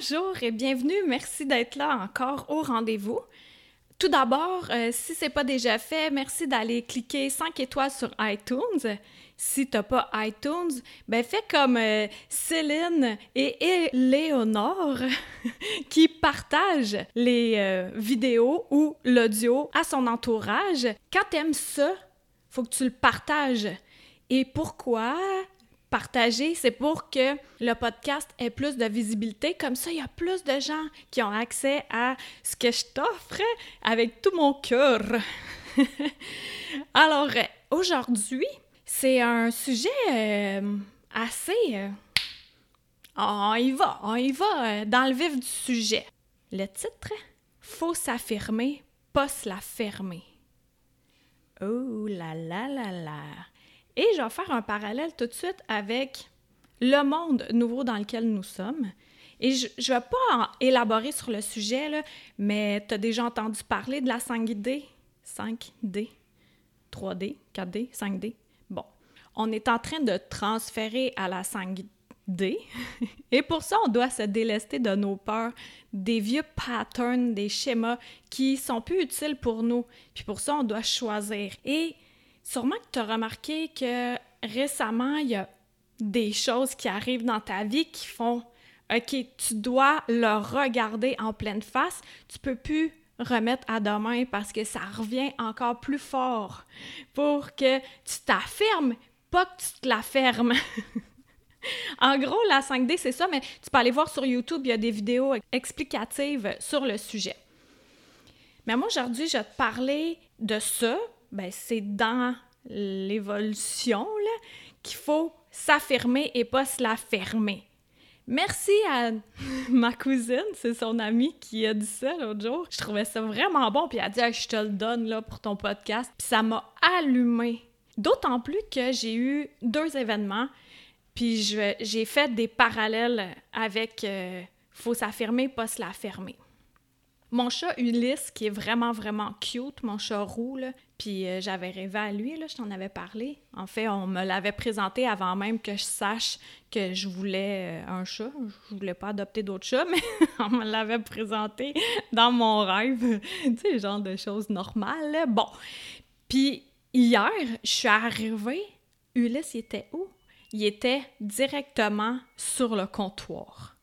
Bonjour et bienvenue. Merci d'être là encore au rendez-vous. Tout d'abord, euh, si ce n'est pas déjà fait, merci d'aller cliquer 5 étoiles sur iTunes. Si tu n'as pas iTunes, ben fais comme euh, Céline et Léonore qui partagent les euh, vidéos ou l'audio à son entourage. Quand tu aimes ça, faut que tu le partages. Et pourquoi? Partager, c'est pour que le podcast ait plus de visibilité. Comme ça, il y a plus de gens qui ont accès à ce que je t'offre avec tout mon cœur. Alors, aujourd'hui, c'est un sujet euh, assez... Euh, on va, on va euh, dans le vif du sujet. Le titre, Faut s'affirmer, pas se la fermer. Oh là là là là. Et je vais faire un parallèle tout de suite avec le monde nouveau dans lequel nous sommes. Et je ne vais pas élaborer sur le sujet, mais tu as déjà entendu parler de la 5D? 5D, 3D, 4D, 5D. Bon, on est en train de transférer à la 5D. Et pour ça, on doit se délester de nos peurs, des vieux patterns, des schémas qui sont plus utiles pour nous. Puis pour ça, on doit choisir. Et Sûrement que tu as remarqué que récemment, il y a des choses qui arrivent dans ta vie qui font OK, tu dois le regarder en pleine face. Tu peux plus remettre à demain parce que ça revient encore plus fort pour que tu t'affirmes, pas que tu te la fermes. en gros, la 5D, c'est ça, mais tu peux aller voir sur YouTube, il y a des vidéos explicatives sur le sujet. Mais moi, aujourd'hui, je vais te parler de ça, ben, c'est dans l'évolution qu'il faut s'affirmer et pas se la fermer. Merci à ma cousine, c'est son amie qui a dit ça l'autre jour. Je trouvais ça vraiment bon, puis elle a dit Je te le donne là, pour ton podcast. Puis ça m'a allumé. D'autant plus que j'ai eu deux événements, puis j'ai fait des parallèles avec euh, Faut s'affirmer, pas se la fermer. Mon chat Ulysse, qui est vraiment, vraiment cute, mon chat roux, là, puis euh, j'avais rêvé à lui, là, je t'en avais parlé. En fait, on me l'avait présenté avant même que je sache que je voulais euh, un chat. Je voulais pas adopter d'autres chats, mais on me l'avait présenté dans mon rêve. tu sais, genre de choses normales. Bon. Puis hier, je suis arrivée, Ulysse, il était où? Il était directement sur le comptoir.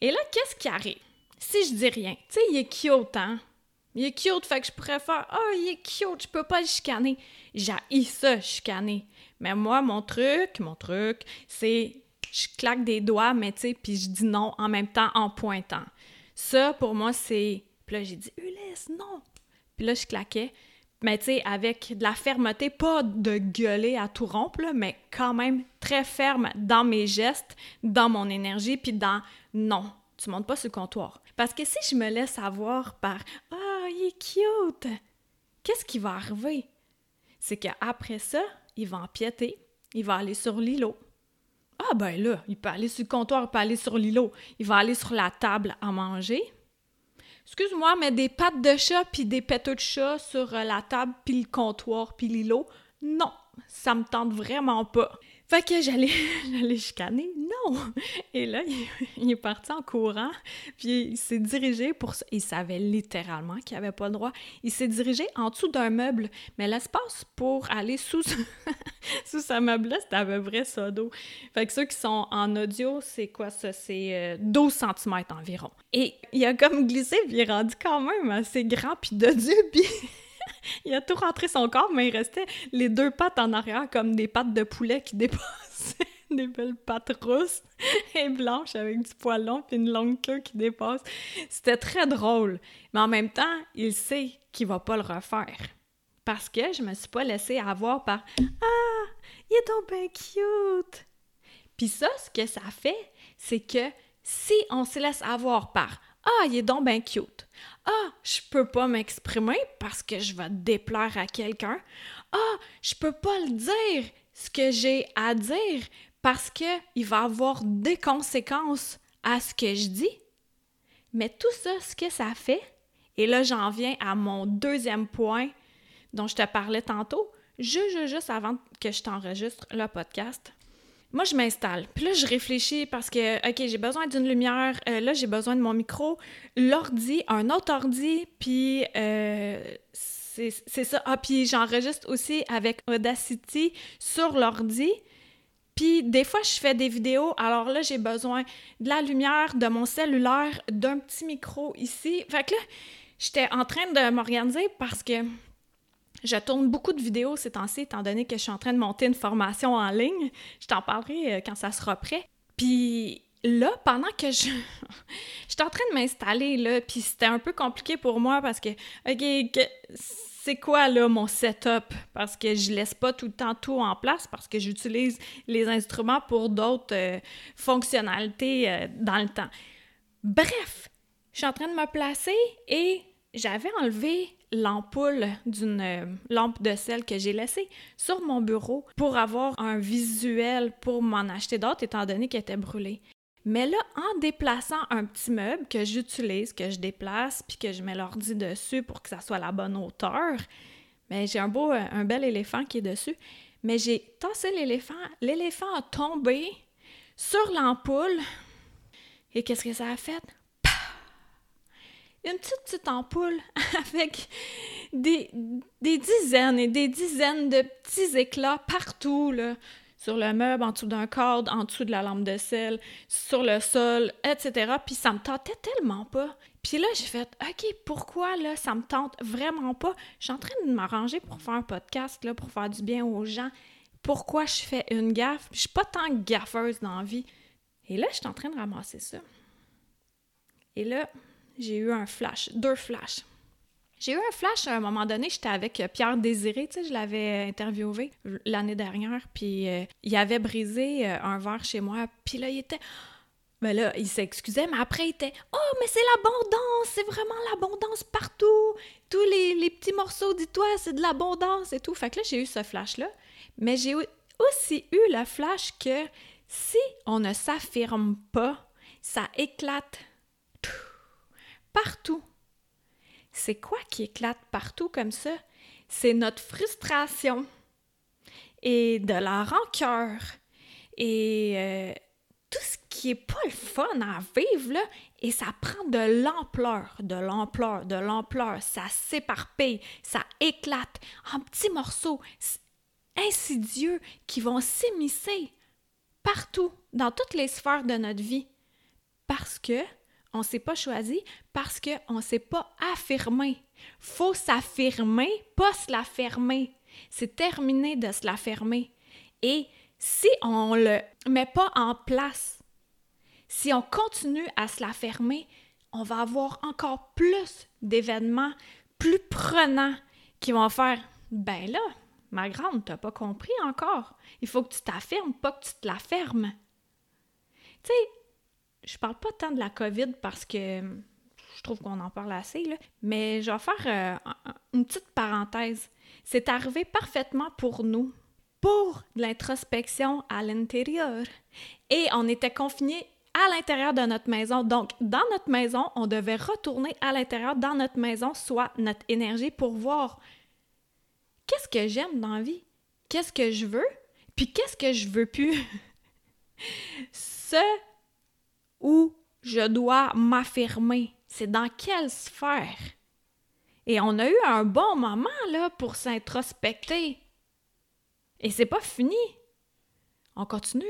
Et là, qu'est-ce qui arrive? Si je dis rien, tu sais, il est cute, hein? Il est cute, fait que je préfère, ah, oh, il est cute, je peux pas le chicaner. J'ai ça, chicaner. Mais moi, mon truc, mon truc, c'est, je claque des doigts, mais tu sais, puis je dis non en même temps en pointant. Ça, pour moi, c'est. Puis là, j'ai dit, Ulysse, non! Puis là, je claquais. Mais tu sais, avec de la fermeté, pas de gueuler à tout rompre, mais quand même très ferme dans mes gestes, dans mon énergie, puis dans non, tu montes pas sur le comptoir. Parce que si je me laisse avoir par Ah, il est cute, qu'est-ce qui va arriver? C'est qu'après ça, il va empiéter, il va aller sur l'îlot. Ah ben là, il peut aller sur le comptoir, il peut aller sur l'îlot, il va aller sur la table à manger. Excuse-moi, mais des pattes de chat puis des péteux de chat sur euh, la table puis le comptoir puis l'îlot, non, ça me tente vraiment pas. Fait que j'allais, j'allais chicaner. Non! Et là, il, est parti en courant, puis il s'est dirigé pour... Il savait littéralement qu'il avait pas le droit. Il s'est dirigé en dessous d'un meuble, mais l'espace pour aller sous, sous ce meuble-là, c'était à peu près ça d'eau. Fait que ceux qui sont en audio, c'est quoi ça? C'est 12 euh, cm environ. Et il a comme glissé, puis il est rendu quand même assez grand, puis de Dieu, puis... il a tout rentré son corps, mais il restait les deux pattes en arrière comme des pattes de poulet qui dépassaient. des belles pattes rousses et blanches avec du poil long puis une longue queue qui dépasse. C'était très drôle. Mais en même temps, il sait qu'il va pas le refaire. Parce que je me suis pas laissée avoir par Ah, il est donc bien cute! Puis ça, ce que ça fait, c'est que si on se laisse avoir par Ah, il est donc bien cute. Ah, je peux pas m'exprimer parce que je vais déplaire à quelqu'un. Ah, je peux pas le dire ce que j'ai à dire parce que il va avoir des conséquences à ce que je dis. Mais tout ça, ce que ça fait, et là j'en viens à mon deuxième point dont je te parlais tantôt, juste, juste avant que je t'enregistre le podcast. Moi, je m'installe. Puis là, je réfléchis parce que, OK, j'ai besoin d'une lumière. Euh, là, j'ai besoin de mon micro, l'ordi, un autre ordi, puis euh, c'est ça. Ah, puis j'enregistre aussi avec Audacity sur l'ordi. Puis des fois, je fais des vidéos. Alors là, j'ai besoin de la lumière, de mon cellulaire, d'un petit micro ici. Fait que là, j'étais en train de m'organiser parce que je tourne beaucoup de vidéos ces temps-ci, étant donné que je suis en train de monter une formation en ligne. Je t'en parlerai euh, quand ça sera prêt. Puis là, pendant que je... J'étais en train de m'installer, là, puis c'était un peu compliqué pour moi parce que, OK, c'est quoi, là, mon setup? Parce que je laisse pas tout le temps tout en place parce que j'utilise les instruments pour d'autres euh, fonctionnalités euh, dans le temps. Bref, je suis en train de me placer et j'avais enlevé l'ampoule d'une euh, lampe de sel que j'ai laissée sur mon bureau pour avoir un visuel pour m'en acheter d'autres étant donné qu'elle était brûlée. Mais là, en déplaçant un petit meuble que j'utilise, que je déplace, puis que je mets l'ordi dessus pour que ça soit à la bonne hauteur, mais j'ai un beau, euh, un bel éléphant qui est dessus. Mais j'ai tassé l'éléphant. L'éléphant a tombé sur l'ampoule. Et qu'est-ce que ça a fait? Une petite, petite ampoule avec des, dizaines et des dizaines de petits éclats partout, là, sur le meuble, en dessous d'un cadre, en dessous de la lampe de sel, sur le sol, etc. Puis ça me tentait tellement pas. Puis là, j'ai fait OK, pourquoi là, ça me tente vraiment pas? Je suis en train de m'arranger pour faire un podcast, là, pour faire du bien aux gens. Pourquoi je fais une gaffe? Je suis pas tant gaffeuse dans vie. Et là, je suis en train de ramasser ça. Et là, j'ai eu un flash, deux flashs. J'ai eu un flash à un moment donné, j'étais avec Pierre Désiré, tu sais, je l'avais interviewé l'année dernière, puis euh, il avait brisé euh, un verre chez moi, puis là, il était... Ben là, il s'excusait, mais après, il était « Oh, mais c'est l'abondance! C'est vraiment l'abondance partout! Tous les, les petits morceaux, dis-toi, c'est de l'abondance et tout! » Fait que là, j'ai eu ce flash-là. Mais j'ai aussi eu le flash que si on ne s'affirme pas, ça éclate partout. C'est quoi qui éclate partout comme ça? C'est notre frustration et de la rancœur et euh, tout ce qui est pas le fun à vivre, là, et ça prend de l'ampleur, de l'ampleur, de l'ampleur. Ça s'éparpille, ça éclate en petits morceaux insidieux qui vont s'immiscer partout, dans toutes les sphères de notre vie. Parce que on ne s'est pas choisi parce qu'on ne s'est pas affirmé. faut s'affirmer, pas se la fermer. C'est terminé de se la fermer. Et si on ne le met pas en place, si on continue à se la fermer, on va avoir encore plus d'événements plus prenants qui vont faire Ben là, ma grande, t'as pas compris encore. Il faut que tu t'affirmes, pas que tu te la fermes. Je parle pas tant de la COVID parce que je trouve qu'on en parle assez, là, mais je vais faire euh, une petite parenthèse. C'est arrivé parfaitement pour nous, pour l'introspection à l'intérieur. Et on était confinés à l'intérieur de notre maison. Donc, dans notre maison, on devait retourner à l'intérieur dans notre maison, soit notre énergie, pour voir qu'est-ce que j'aime dans la vie, qu'est-ce que je veux, puis qu'est-ce que je veux plus. Ce où je dois m'affirmer? C'est dans quelle sphère? Et on a eu un bon moment là pour s'introspecter. Et c'est pas fini. On continue.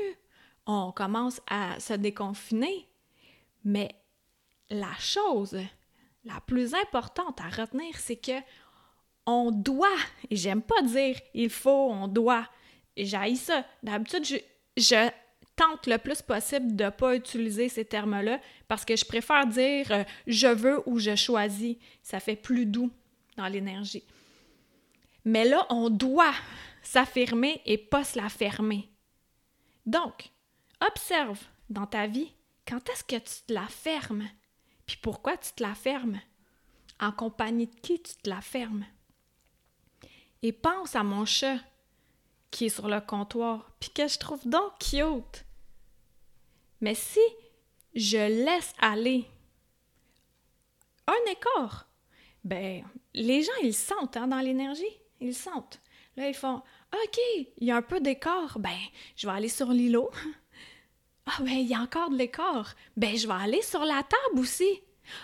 On commence à se déconfiner. Mais la chose la plus importante à retenir, c'est que on doit, et j'aime pas dire il faut, on doit, j'ai ça. D'habitude, je tente le plus possible de ne pas utiliser ces termes-là parce que je préfère dire euh, je veux ou je choisis. Ça fait plus doux dans l'énergie. Mais là, on doit s'affirmer et pas se la fermer. Donc, observe dans ta vie quand est-ce que tu te la fermes, puis pourquoi tu te la fermes, en compagnie de qui tu te la fermes? Et pense à mon chat qui est sur le comptoir, puis que je trouve donc cute. Mais si je laisse aller un écart, ben, les gens, ils sentent hein, dans l'énergie. Ils sentent. Là, ils font OK, il y a un peu d'écart. Ben, je vais aller sur l'îlot. Ah, ben, il y a encore de l'écart. Ben, je vais aller sur la table aussi.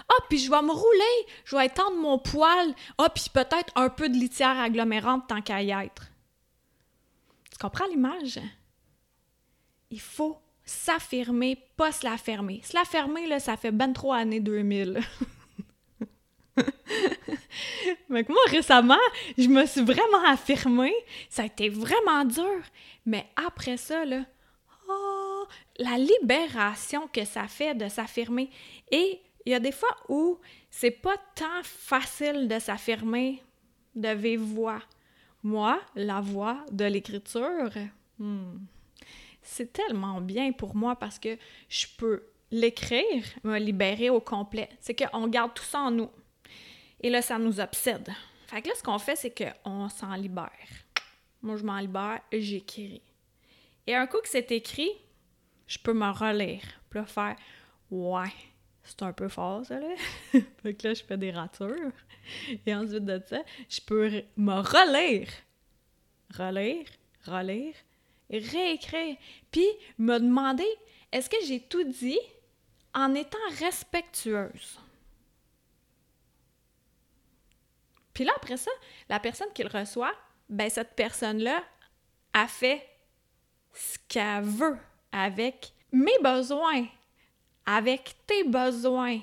Ah, puis je vais me rouler. Je vais étendre mon poil. Ah, puis peut-être un peu de litière agglomérante tant qu'à y être. Tu comprends l'image? Il faut s'affirmer, pas se la fermer. Se la fermer, là, ça fait ben trop années 2000. Mais moi, récemment, je me suis vraiment affirmée. Ça a été vraiment dur. Mais après ça, oh, la libération que ça fait de s'affirmer. Et il y a des fois où c'est pas tant facile de s'affirmer de vive. Moi, la voix de l'écriture, hmm, c'est tellement bien pour moi parce que je peux l'écrire, me libérer au complet. C'est qu'on garde tout ça en nous. Et là, ça nous obsède. Fait que là, ce qu'on fait, c'est qu'on s'en libère. Moi, je m'en libère, j'écris. Et un coup que c'est écrit, je peux me relire. Puis là, faire Ouais, c'est un peu fort, ça, là. fait que là, je fais des ratures. Et ensuite de ça, je peux me relire. Relire, relire, réécrire. Puis me demander est-ce que j'ai tout dit en étant respectueuse? Puis là, après ça, la personne qui le reçoit, ben cette personne-là a fait ce qu'elle veut avec mes besoins, avec tes besoins.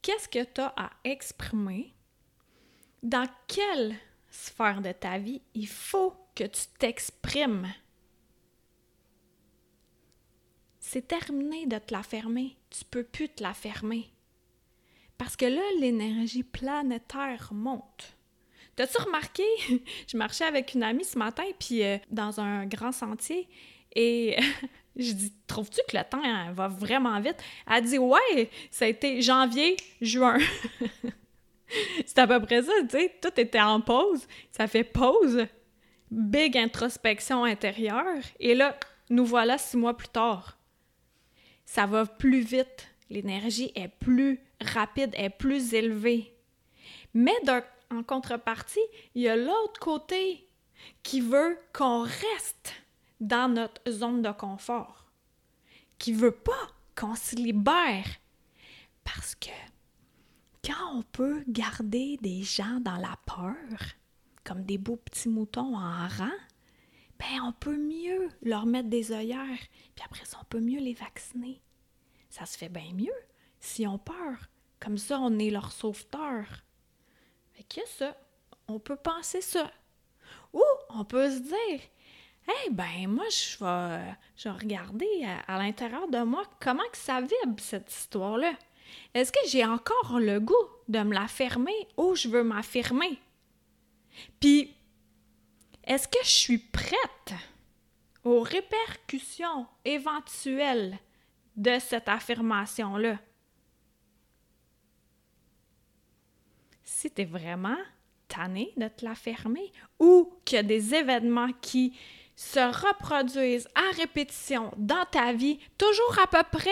Qu'est-ce que tu as à exprimer? Dans quelle sphère de ta vie il faut que tu t'exprimes? C'est terminé de te la fermer. Tu peux plus te la fermer. Parce que là, l'énergie planétaire monte. T'as-tu remarqué? je marchais avec une amie ce matin, puis euh, dans un grand sentier, et je dis Trouves-tu que le temps hein, va vraiment vite? Elle dit Ouais, ça a été janvier, juin. C'est à peu près ça, tu sais. Tout était en pause. Ça fait pause. Big introspection intérieure. Et là, nous voilà six mois plus tard. Ça va plus vite. L'énergie est plus rapide, est plus élevée. Mais en contrepartie, il y a l'autre côté qui veut qu'on reste dans notre zone de confort, qui veut pas qu'on se libère. Parce que quand on peut garder des gens dans la peur, comme des beaux petits moutons en rang, ben on peut mieux leur mettre des œillères, puis après ça, on peut mieux les vacciner. Ça se fait bien mieux si on peur. Comme ça, on est leur sauveteur. Fait que ça, on peut penser ça. Ou on peut se dire, eh ben moi, je vais, regarder à, l'intérieur de moi comment que ça vibre, cette histoire-là. Est-ce que j'ai encore le goût de me la fermer ou je veux m'affirmer? Puis, est-ce que je suis prête aux répercussions éventuelles de cette affirmation-là? si tu es vraiment tanné de te la fermer ou qu'il y a des événements qui se reproduisent à répétition dans ta vie, toujours à peu près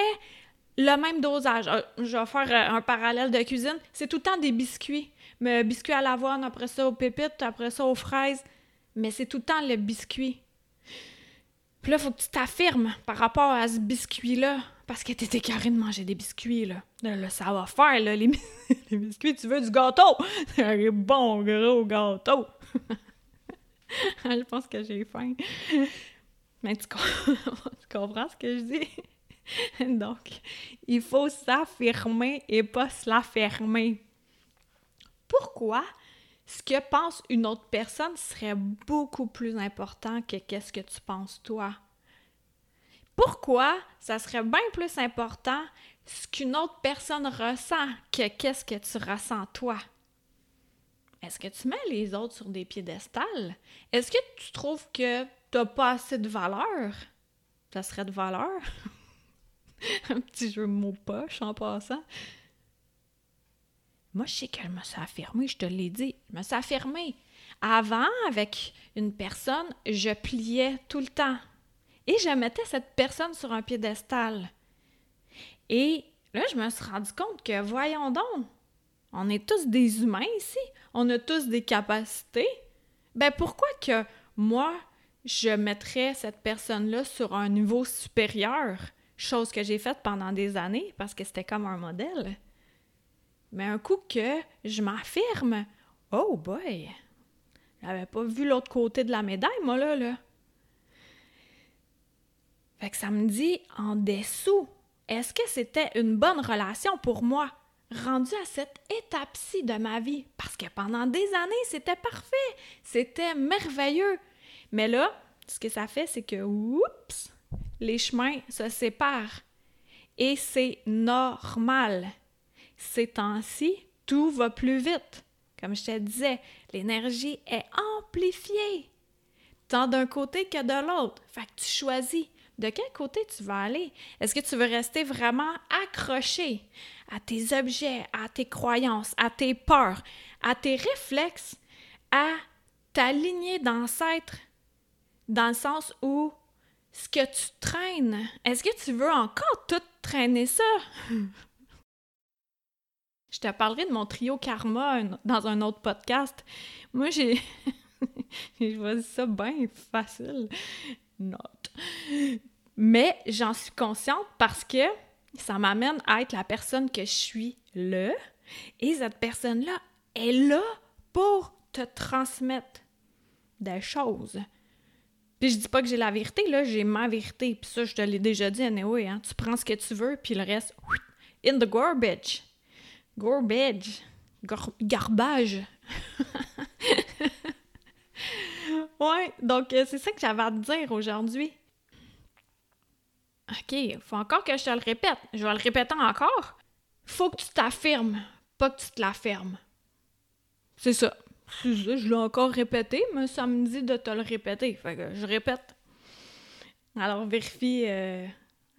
le même dosage. Euh, je vais faire euh, un parallèle de cuisine. C'est tout le temps des biscuits. Mais biscuits à l'avoine, après ça aux pépites, après ça aux fraises. Mais c'est tout le temps le biscuit. Puis là, faut que tu t'affirmes par rapport à ce biscuit-là. Parce que t'étais carré de manger des biscuits, là. là. ça va faire, là, les, biscuits. Tu veux du gâteau? Un bon gros gâteau! je pense que j'ai faim. Mais tu, comprends ce que je dis? Donc, il faut s'affirmer et pas se la fermer. Pourquoi ce que pense une autre personne serait beaucoup plus important que qu'est-ce que tu penses toi? Pourquoi ça serait bien plus important ce qu'une autre personne ressent que qu'est-ce que tu ressens toi? Est-ce que tu mets les autres sur des piédestals? Est-ce que tu trouves que tu n'as pas assez de valeur? ça serait de valeur? un petit jeu de mots poche en passant. Moi, je sais qu'elle me suis affirmée, je te l'ai dit. Je me suis affirmée. Avant, avec une personne, je pliais tout le temps. Et je mettais cette personne sur un piédestal. Et là, je me suis rendu compte que, voyons donc, on est tous des humains ici. On a tous des capacités. Ben pourquoi que moi, je mettrais cette personne-là sur un niveau supérieur? Chose que j'ai faite pendant des années parce que c'était comme un modèle. Mais un coup que je m'affirme, oh boy, j'avais pas vu l'autre côté de la médaille, moi, là, là. Fait que ça me dit en dessous, est-ce que c'était une bonne relation pour moi, rendu à cette étape-ci de ma vie? Parce que pendant des années, c'était parfait, c'était merveilleux. Mais là, ce que ça fait, c'est que, oups, les chemins se séparent. Et c'est normal ces temps-ci, tout va plus vite. Comme je te disais, l'énergie est amplifiée, tant d'un côté que de l'autre. Fait que tu choisis de quel côté tu vas aller. Est-ce que tu veux rester vraiment accroché à tes objets, à tes croyances, à tes peurs, à tes réflexes, à ta lignée d'ancêtres, dans le sens où ce que tu traînes, est-ce que tu veux encore tout traîner ça? Je te parlerai de mon trio karma dans un autre podcast. Moi, j'ai. j'ai choisi ça bien facile. Note. Mais j'en suis consciente parce que ça m'amène à être la personne que je suis là. Et cette personne-là est là pour te transmettre des choses. Puis je dis pas que j'ai la vérité, là, j'ai ma vérité. Puis ça, je te l'ai déjà dit, anyway, hein. Tu prends ce que tu veux, puis le reste, in the garbage. Garbage. garbage. ouais, donc euh, c'est ça que j'avais à te dire aujourd'hui. OK, faut encore que je te le répète. Je vais le répéter encore. Faut que tu t'affirmes, pas que tu te l'affirmes. C'est ça. C'est ça, je l'ai encore répété, mais ça me dit de te le répéter. Fait que je répète. Alors vérifie euh,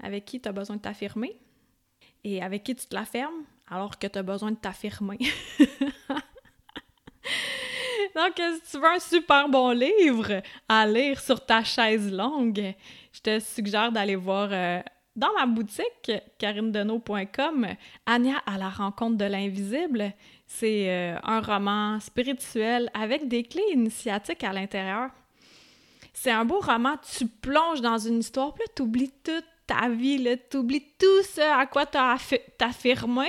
avec qui tu as besoin de t'affirmer et avec qui tu te l'affirmes alors que tu as besoin de t'affirmer. Donc, si tu veux un super bon livre à lire sur ta chaise longue, je te suggère d'aller voir euh, dans ma boutique, karinedeno.com, Anya à la rencontre de l'invisible. C'est euh, un roman spirituel avec des clés initiatiques à l'intérieur. C'est un beau roman, tu plonges dans une histoire, puis là, tu oublies tout ta vie, là, oublies tout ce à quoi tu as affirmé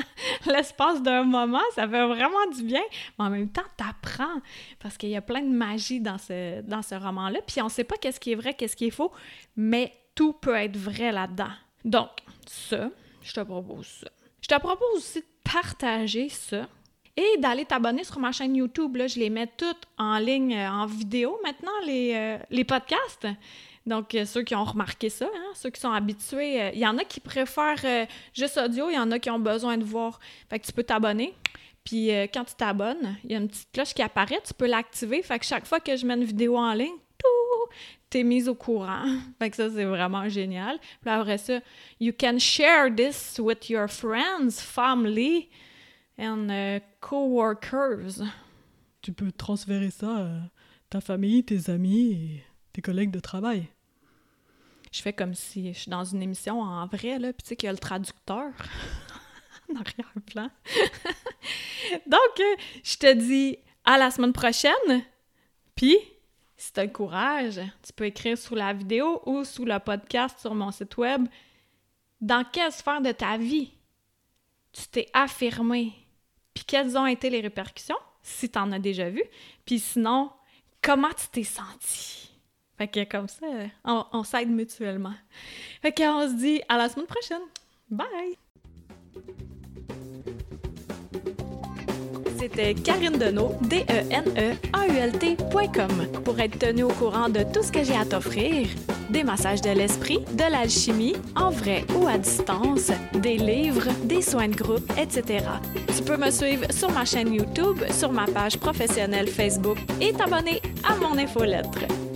l'espace d'un moment, ça fait vraiment du bien, mais en même temps, t'apprends, parce qu'il y a plein de magie dans ce, roman-là, puis on sait pas qu'est-ce qui est vrai, qu'est-ce qui est faux, mais tout peut être vrai là-dedans. Donc, ça, je te propose ça. Je te propose aussi de partager ça et d'aller t'abonner sur ma chaîne YouTube. Là, je les mets toutes en ligne, euh, en vidéo maintenant, les, euh, les podcasts. Donc, euh, ceux qui ont remarqué ça, hein, ceux qui sont habitués, euh, il y en a qui préfèrent euh, juste audio, il y en a qui ont besoin de voir. Fait que tu peux t'abonner. Puis quand tu t'abonnes, il y a une petite cloche qui apparaît, tu peux l'activer. Fait que chaque fois que je mets une vidéo en ligne, tu es mise au courant. Fait que ça, c'est vraiment génial. Puis après ça, you can share this with your friends, family and coworkers. Tu peux transférer ça à ta famille, tes amis tes collègues de travail je fais comme si je suis dans une émission en vrai, là, puis tu sais qu'il y a le traducteur en arrière-plan. Donc, euh, je te dis à la semaine prochaine, puis si tu as le courage, tu peux écrire sous la vidéo ou sous le podcast sur mon site web dans quelle sphère de ta vie tu t'es affirmé, puis quelles ont été les répercussions, si tu en as déjà vu, puis sinon, comment tu t'es senti? Fait que comme ça, on, s'aide mutuellement. Fait qu'on se dit à la semaine prochaine. Bye! C'était Karine Deneau, D-E-N-E-A-U-L-T.com pour être tenu au courant de tout ce que j'ai à t'offrir. Des massages de l'esprit, de l'alchimie, en vrai ou à distance, des livres, des soins de groupe, etc. Tu peux me suivre sur ma chaîne YouTube, sur ma page professionnelle Facebook et t'abonner à mon infolettre.